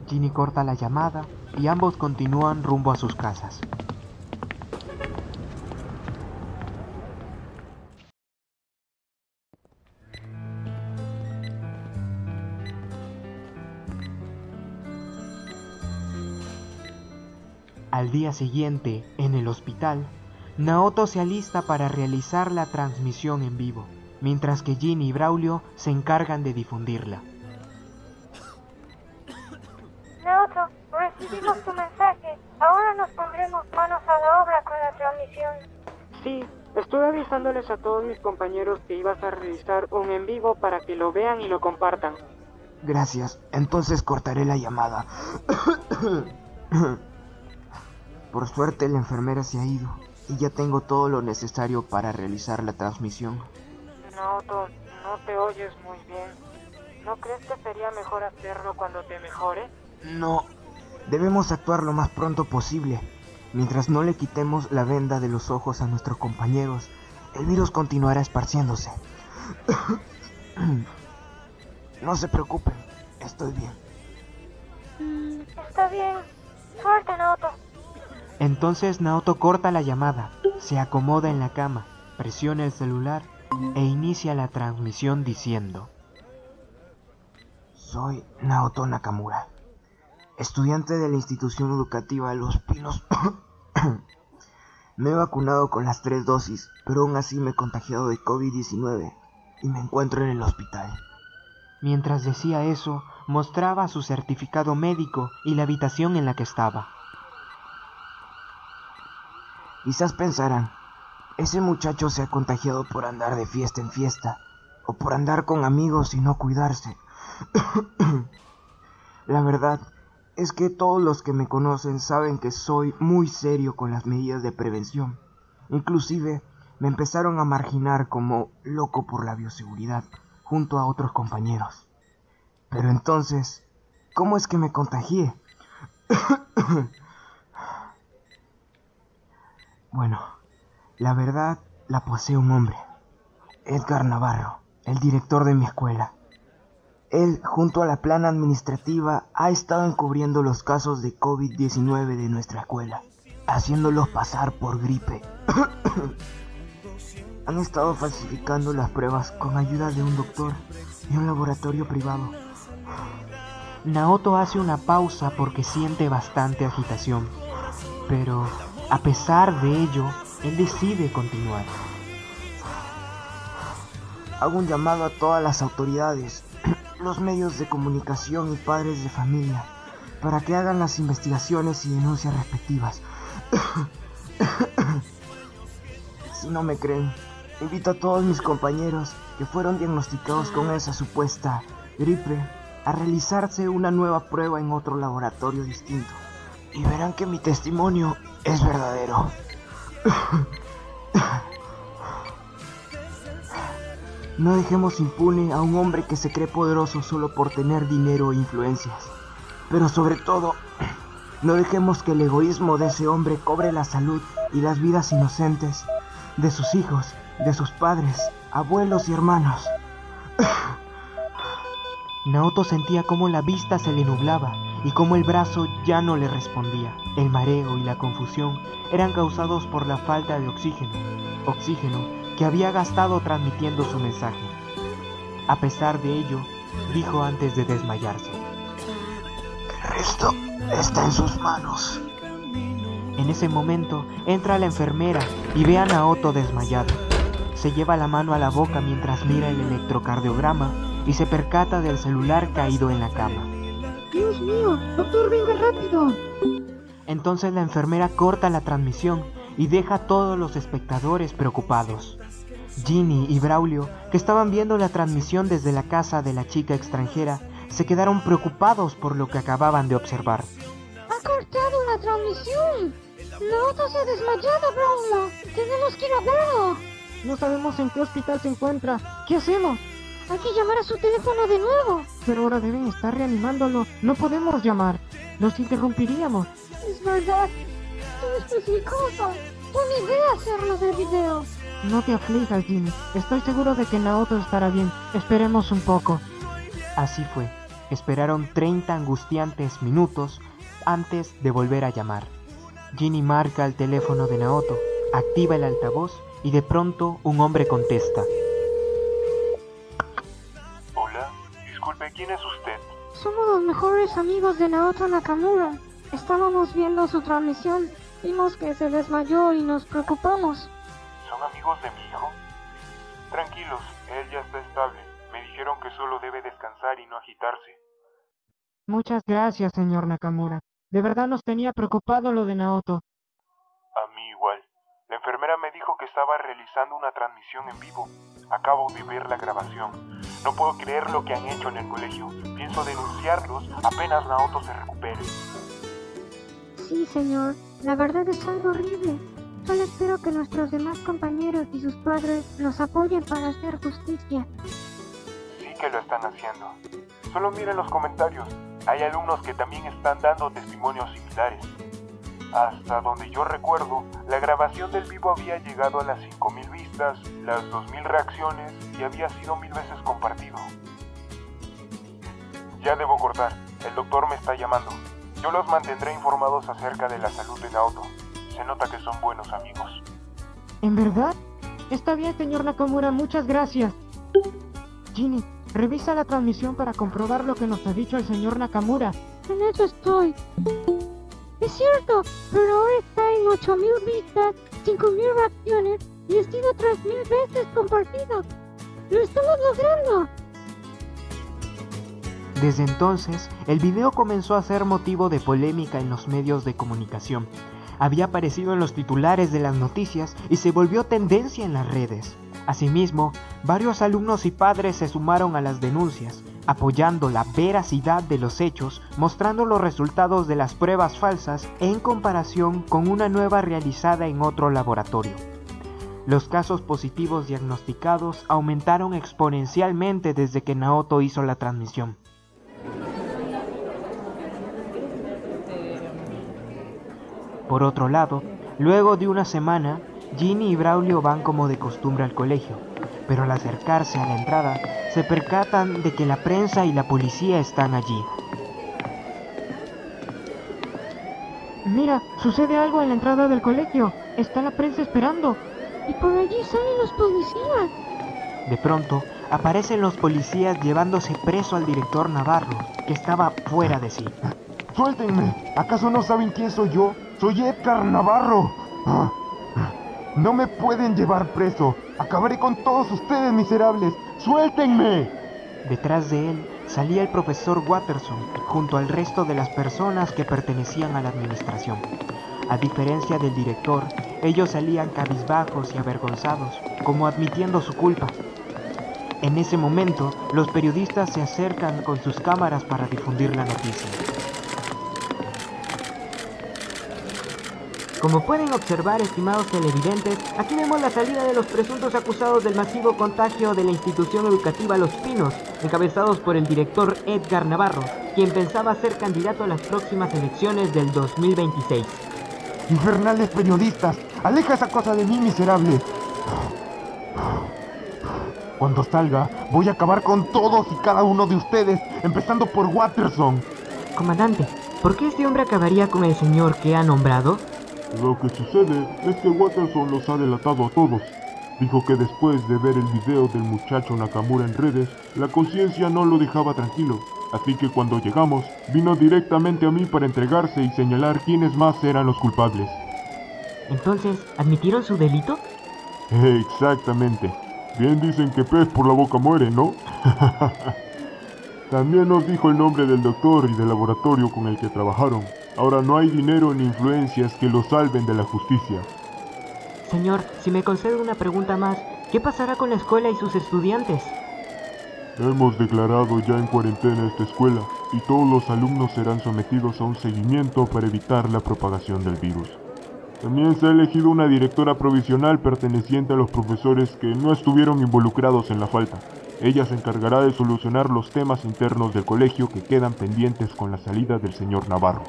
Ginny corta la llamada y ambos continúan rumbo a sus casas. Al día siguiente, en el hospital, Naoto se alista para realizar la transmisión en vivo, mientras que Ginny y Braulio se encargan de difundirla. Naoto, recibimos tu mensaje. Ahora nos pondremos manos a la obra con la transmisión. Sí, estoy avisándoles a todos mis compañeros que ibas a realizar un en vivo para que lo vean y lo compartan. Gracias, entonces cortaré la llamada. *coughs* Por suerte la enfermera se ha ido y ya tengo todo lo necesario para realizar la transmisión. Naoto, no te oyes muy bien. ¿No crees que sería mejor hacerlo cuando te mejore? No, debemos actuar lo más pronto posible. Mientras no le quitemos la venda de los ojos a nuestros compañeros, el virus continuará esparciéndose. *coughs* No se preocupen, estoy bien. Mm, está bien. Suerte, Naoto. Entonces Naoto corta la llamada, se acomoda en la cama, presiona el celular e inicia la transmisión diciendo Soy Naoto Nakamura, estudiante de la institución educativa Los Pinos. *coughs* me he vacunado con las tres dosis, pero aún así me he contagiado de COVID-19 y me encuentro en el hospital. Mientras decía eso, mostraba su certificado médico y la habitación en la que estaba. Quizás pensarán, ese muchacho se ha contagiado por andar de fiesta en fiesta, o por andar con amigos y no cuidarse. *coughs* la verdad es que todos los que me conocen saben que soy muy serio con las medidas de prevención. Inclusive me empezaron a marginar como loco por la bioseguridad junto a otros compañeros. Pero entonces, ¿cómo es que me contagié? *coughs* bueno, la verdad la posee un hombre, Edgar Navarro, el director de mi escuela. Él, junto a la plana administrativa, ha estado encubriendo los casos de COVID-19 de nuestra escuela, haciéndolos pasar por gripe. *coughs* Han estado falsificando las pruebas con ayuda de un doctor y un laboratorio privado. Naoto hace una pausa porque siente bastante agitación, pero a pesar de ello, él decide continuar. Hago un llamado a todas las autoridades, *clears throat* los medios de comunicación y padres de familia para que hagan las investigaciones y denuncias respectivas. *clears throat* si no me creen, invito a todos mis compañeros que fueron diagnosticados con esa supuesta gripe a realizarse una nueva prueba en otro laboratorio distinto. Y verán que mi testimonio es verdadero. No dejemos impune a un hombre que se cree poderoso solo por tener dinero e influencias. Pero sobre todo, no dejemos que el egoísmo de ese hombre cobre la salud y las vidas inocentes de sus hijos, de sus padres, abuelos y hermanos. Naoto sentía cómo la vista se le nublaba y cómo el brazo ya no le respondía. El mareo y la confusión eran causados por la falta de oxígeno, oxígeno que había gastado transmitiendo su mensaje. A pesar de ello, dijo antes de desmayarse. El resto está en sus manos. En ese momento entra la enfermera y ve a Naoto desmayado. Se lleva la mano a la boca mientras mira el electrocardiograma y se percata del celular caído en la cama. Dios mío, doctor, venga rápido. Entonces la enfermera corta la transmisión y deja a todos los espectadores preocupados. Ginny y Braulio, que estaban viendo la transmisión desde la casa de la chica extranjera, se quedaron preocupados por lo que acababan de observar. Ha cortado la transmisión. Naoto se ha desmayado, Braulio. Tenemos que ir a verlo. No sabemos en qué hospital se encuentra. ¿Qué hacemos? Hay que llamar a su teléfono de nuevo. Pero ahora deben estar reanimándolo. No podemos llamar. Los interrumpiríamos. Es verdad. Esto es peligroso. Buena idea hacerlo de video. No te aflijas, Jimmy. Estoy seguro de que Naoto estará bien. Esperemos un poco. Así fue. Esperaron 30 angustiantes minutos antes de volver a llamar. Ginny marca el teléfono de Naoto, activa el altavoz y de pronto un hombre contesta. ¿Quién es usted? Somos los mejores amigos de Naoto Nakamura. Estábamos viendo su transmisión. Vimos que se desmayó y nos preocupamos. ¿Son amigos de mi hijo? Tranquilos, él ya está estable. Me dijeron que solo debe descansar y no agitarse. Muchas gracias, señor Nakamura. De verdad nos tenía preocupado lo de Naoto. A mí igual. La enfermera me dijo que estaba realizando una transmisión en vivo. Acabo de ver la grabación. No puedo creer lo que han hecho en el colegio. Pienso denunciarlos apenas Naoto se recupere. Sí, señor. La verdad es algo horrible. Solo espero que nuestros demás compañeros y sus padres nos apoyen para hacer justicia. Sí que lo están haciendo. Solo miren los comentarios. Hay alumnos que también están dando testimonios similares. Hasta donde yo recuerdo, la grabación del vivo había llegado a las 5.000 vistas, las 2.000 reacciones y había sido mil veces compartido. Ya debo cortar. El doctor me está llamando. Yo los mantendré informados acerca de la salud de Naoto. Se nota que son buenos amigos. ¿En verdad? Está bien, señor Nakamura, muchas gracias. Ginny, revisa la transmisión para comprobar lo que nos ha dicho el señor Nakamura. En eso estoy. Es cierto, pero ahora está en 8000 vistas, 5000 reacciones y ha sido 3000 veces compartido. ¡Lo estamos logrando! Desde entonces, el video comenzó a ser motivo de polémica en los medios de comunicación. Había aparecido en los titulares de las noticias y se volvió tendencia en las redes. Asimismo, varios alumnos y padres se sumaron a las denuncias, apoyando la veracidad de los hechos, mostrando los resultados de las pruebas falsas en comparación con una nueva realizada en otro laboratorio. Los casos positivos diagnosticados aumentaron exponencialmente desde que Naoto hizo la transmisión. Por otro lado, luego de una semana, Ginny y Braulio van como de costumbre al colegio, pero al acercarse a la entrada, se percatan de que la prensa y la policía están allí. Mira, sucede algo en la entrada del colegio. Está la prensa esperando. Y por allí salen los policías. De pronto, aparecen los policías llevándose preso al director Navarro, que estaba fuera de sí. ¡Suéltenme! ¿Acaso no saben quién soy yo? ¡Soy Edgar Navarro! Ah, No me pueden llevar preso. Acabaré con todos ustedes, miserables. ¡Suéltenme! Detrás de él salía el profesor Watterson junto al resto de las personas que pertenecían a la administración. A diferencia del director, ellos salían cabizbajos y avergonzados, como admitiendo su culpa. En ese momento, los periodistas se acercan con sus cámaras para difundir la noticia. Como pueden observar, estimados televidentes, aquí vemos la salida de los presuntos acusados del masivo contagio de la institución educativa Los Pinos, encabezados por el director Edgar Navarro, quien pensaba ser candidato a las próximas elecciones del 2026. Infernales periodistas, aleja esa cosa de mí, miserable. Cuando salga, voy a acabar con todos y cada uno de ustedes, empezando por Watterson. Comandante, ¿por qué este hombre acabaría con el señor que ha nombrado? Lo que sucede es que Watterson los ha delatado a todos. Dijo que después de ver el video del muchacho Nakamura en redes, la conciencia no lo dejaba tranquilo. Así que cuando llegamos, vino directamente a mí para entregarse y señalar quiénes más eran los culpables. Entonces, ¿admitieron su delito? Exactamente. Bien dicen que pez por la boca muere, ¿no? *laughs* También nos dijo el nombre del doctor y del laboratorio con el que trabajaron. Ahora no hay dinero ni influencias que lo salven de la justicia. Señor, si me concede una pregunta más, ¿qué pasará con la escuela y sus estudiantes? Hemos declarado ya en cuarentena esta escuela y todos los alumnos serán sometidos a un seguimiento para evitar la propagación del virus. También se ha elegido una directora provisional perteneciente a los profesores que no estuvieron involucrados en la falta. Ella se encargará de solucionar los temas internos del colegio que quedan pendientes con la salida del señor Navarro.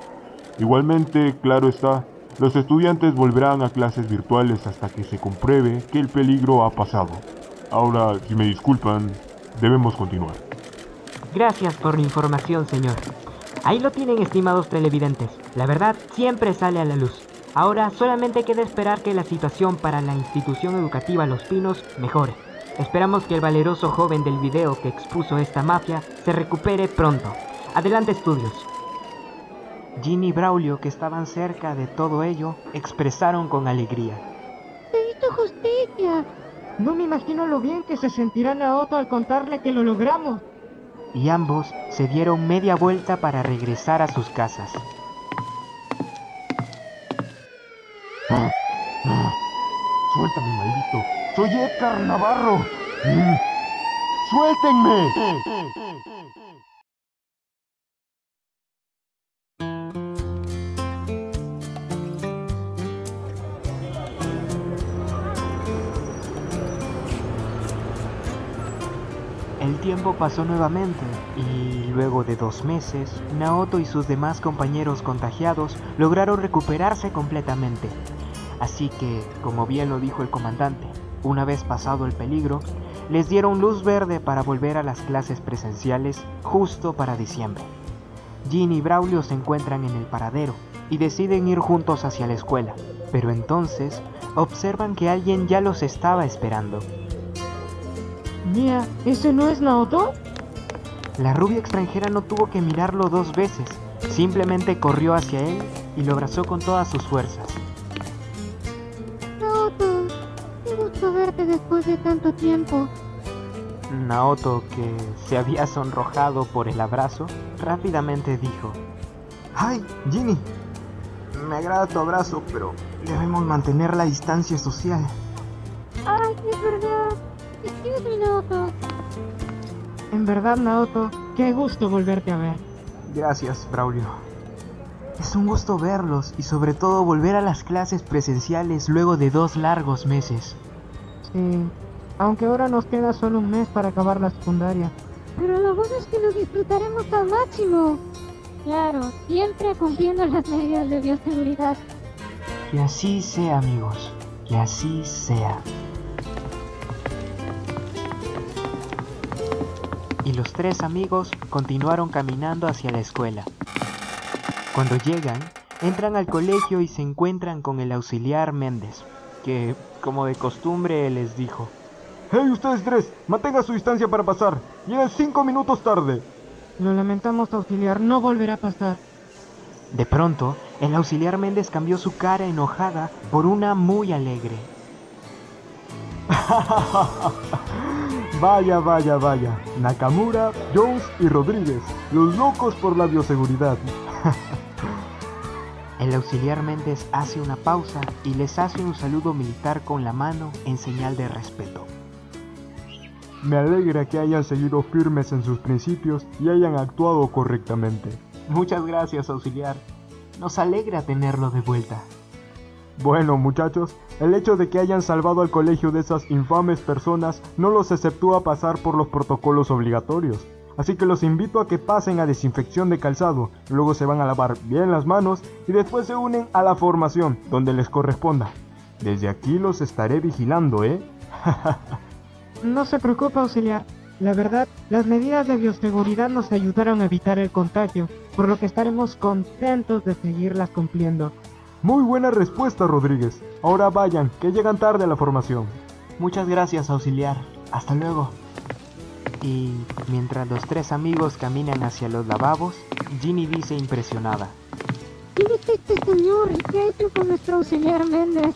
Igualmente, claro está, los estudiantes volverán a clases virtuales hasta que se compruebe que el peligro ha pasado. Ahora, si me disculpan, debemos continuar. Gracias por la información, señor. Ahí lo tienen, estimados televidentes. La verdad siempre sale a la luz. Ahora solamente queda esperar que la situación para la institución educativa Los Pinos mejore. Esperamos que el valeroso joven del video que expuso esta mafia se recupere pronto. Adelante estudios. Ginny y Braulio, que estaban cerca de todo ello, expresaron con alegría. Se hizo justicia. No me imagino lo bien que se sentirá Naoto al contarle que lo logramos. Y ambos se dieron media vuelta para regresar a sus casas. Suéltame, maldito. Soy Edgar Navarro. Mm. Suéltenme. Tiempo pasó nuevamente y luego de dos meses, Naoto y sus demás compañeros contagiados lograron recuperarse completamente. Así que, como bien lo dijo el comandante, una vez pasado el peligro, les dieron luz verde para volver a las clases presenciales justo para diciembre. Jean y Braulio se encuentran en el paradero y deciden ir juntos hacia la escuela. Pero entonces observan que alguien ya los estaba esperando. Mira, ¿ese no es Naoto? La rubia extranjera no tuvo que mirarlo dos veces, simplemente corrió hacia él y lo abrazó con todas sus fuerzas. Naoto, qué gusto verte después de tanto tiempo. Naoto, que se había sonrojado por el abrazo, rápidamente dijo, ¡Ay, Ginny! Me agrada tu abrazo, pero debemos mantener la distancia social. Ay, es verdad. Excuse me, Naoto. En verdad, Naoto, qué gusto volverte a ver. Gracias, Braulio. Es un gusto verlos y sobre todo volver a las clases presenciales luego de dos largos meses. Sí, aunque ahora nos queda solo un mes para acabar la secundaria. Pero lo bueno es que lo disfrutaremos al máximo. Claro, siempre cumpliendo las medidas de bioseguridad. Que así sea, amigos. Que así sea. Y los tres amigos continuaron caminando hacia la escuela. Cuando llegan, entran al colegio y se encuentran con el auxiliar Méndez, que, como de costumbre, les dijo, ¡Hey, ustedes tres! Mantengan su distancia para pasar. Llegan cinco minutos tarde. Lo lamentamos, auxiliar, no volverá a pasar. De pronto, el auxiliar Méndez cambió su cara enojada por una muy alegre. *laughs* vaya, vaya, vaya. Nakamura, Jones y Rodríguez, los locos por la bioseguridad. *laughs* El auxiliar Méndez hace una pausa y les hace un saludo militar con la mano en señal de respeto. Me alegra que hayan seguido firmes en sus principios y hayan actuado correctamente. Muchas gracias, auxiliar. Nos alegra tenerlo de vuelta. Bueno, muchachos, el hecho de que hayan salvado al colegio de esas infames personas no los exceptúa pasar por los protocolos obligatorios. Así que los invito a que pasen a desinfección de calzado, luego se van a lavar bien las manos y después se unen a la formación, donde les corresponda. Desde aquí los estaré vigilando, ¿eh? *laughs* No se preocupe, auxiliar. La verdad, las medidas de bioseguridad nos ayudaron a evitar el contagio, por lo que estaremos contentos de seguirlas cumpliendo. Muy buena respuesta, Rodríguez. Ahora vayan, que llegan tarde a la formación. Muchas gracias, auxiliar. Hasta luego. Y mientras los tres amigos caminan hacia los lavabos, Ginny dice impresionada. ¿Quién es este señor? ¿Qué ha hecho con nuestro auxiliar Méndez?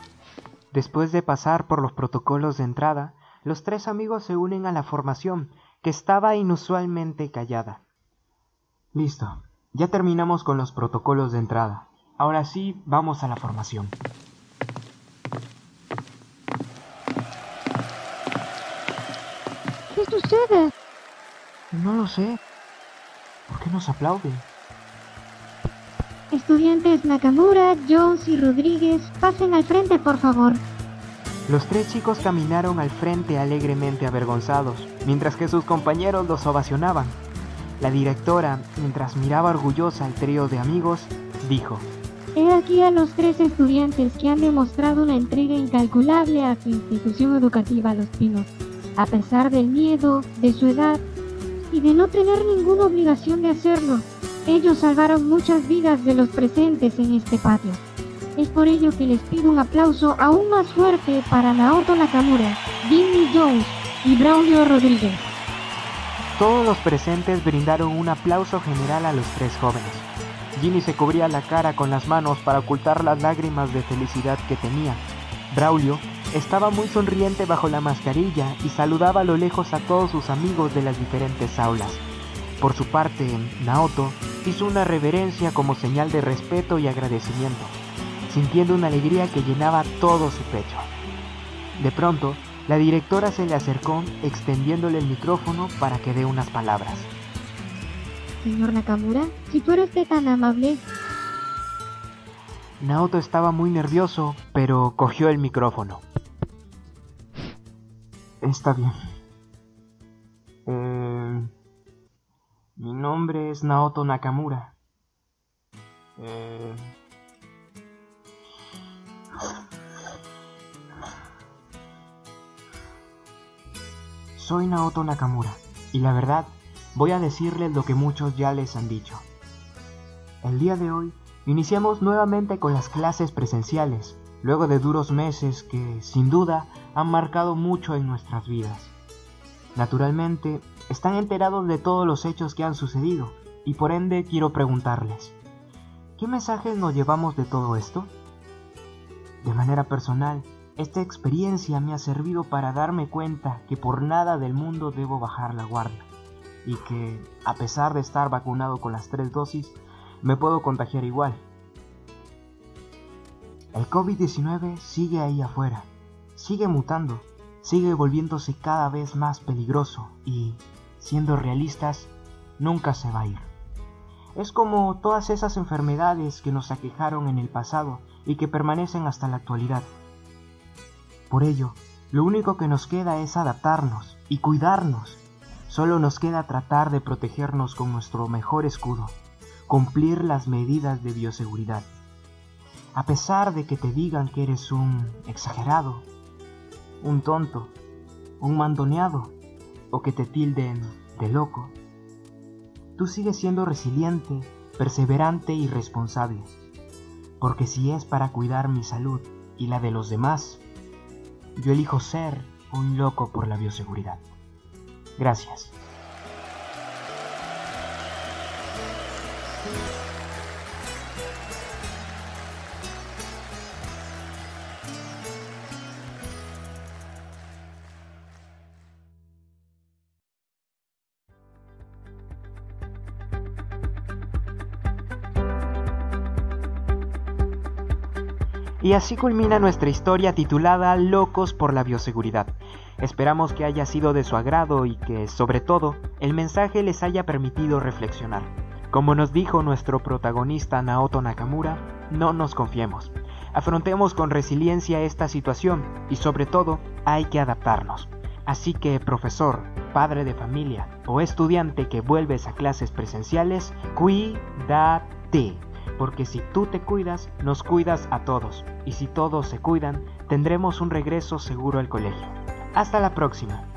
*laughs* Después de pasar por los protocolos de entrada, los tres amigos se unen a la formación, que estaba inusualmente callada. Listo, ya terminamos con los protocolos de entrada. Ahora sí, vamos a la formación. ¿Qué sucede? No lo sé. ¿Por qué nos aplauden? Estudiantes Nakamura, Jones y Rodríguez, pasen al frente, por favor. Los tres chicos caminaron al frente alegremente avergonzados, mientras que sus compañeros los ovacionaban. La directora, mientras miraba orgullosa al trío de amigos, dijo, He aquí a los tres estudiantes que han demostrado una entrega incalculable a su institución educativa Los Pinos, a pesar del miedo, de su edad y de no tener ninguna obligación de hacerlo. Ellos salvaron muchas vidas de los presentes en este patio. Es por ello que les pido un aplauso aún más fuerte para Naoto Nakamura, Jimmy Jones y Braulio Rodríguez. Todos los presentes brindaron un aplauso general a los tres jóvenes. Ginny se cubría la cara con las manos para ocultar las lágrimas de felicidad que tenía. Braulio estaba muy sonriente bajo la mascarilla y saludaba a lo lejos a todos sus amigos de las diferentes aulas. Por su parte, Naoto hizo una reverencia como señal de respeto y agradecimiento, sintiendo una alegría que llenaba todo su pecho. De pronto, la directora se le acercó extendiéndole el micrófono para que dé unas palabras. Señor Nakamura, si fuera usted tan amable, Naoto estaba muy nervioso, pero cogió el micrófono. Está bien. Eh, mi nombre es Naoto Nakamura. Eh, soy Naoto Nakamura y la verdad voy a decirles lo que muchos ya les han dicho. El día de hoy Iniciamos nuevamente con las clases presenciales, luego de duros meses que, sin duda, han marcado mucho en nuestras vidas. Naturalmente, están enterados de todos los hechos que han sucedido, y por ende quiero preguntarles, ¿qué mensajes nos llevamos de todo esto? De manera personal, esta experiencia me ha servido para darme cuenta que por nada del mundo debo bajar la guardia y que, a pesar de estar vacunado con las tres dosis, me puedo contagiar igual. El COVID-19 sigue ahí afuera, sigue mutando, sigue volviéndose cada vez más peligroso y, siendo realistas, nunca se va a ir. Es como todas esas enfermedades que nos aquejaron en el pasado y que permanecen hasta la actualidad. Por ello, lo único que nos queda es adaptarnos y cuidarnos. Solo nos queda tratar de protegernos con nuestro mejor escudo, cumplir las medidas de bioseguridad. A pesar de que te digan que eres un exagerado, un tonto, un mandoneado o que te tilden de loco, tú sigues siendo resiliente, perseverante y responsable. Porque si es para cuidar mi salud y la de los demás, yo elijo ser un loco por la bioseguridad. Gracias. Y así culmina nuestra historia titulada Locos por la Bioseguridad. Esperamos que haya sido de su agrado y que, sobre todo, el mensaje les haya permitido reflexionar. Como nos dijo nuestro protagonista Naoto Nakamura, no nos confiemos. Afrontemos con resiliencia esta situación y sobre todo hay que adaptarnos. Así que, profesor, padre de familia o estudiante que vuelves a clases presenciales, cuídate porque si tú te cuidas, nos cuidas a todos, y si todos se cuidan, tendremos un regreso seguro al colegio. Hasta la próxima.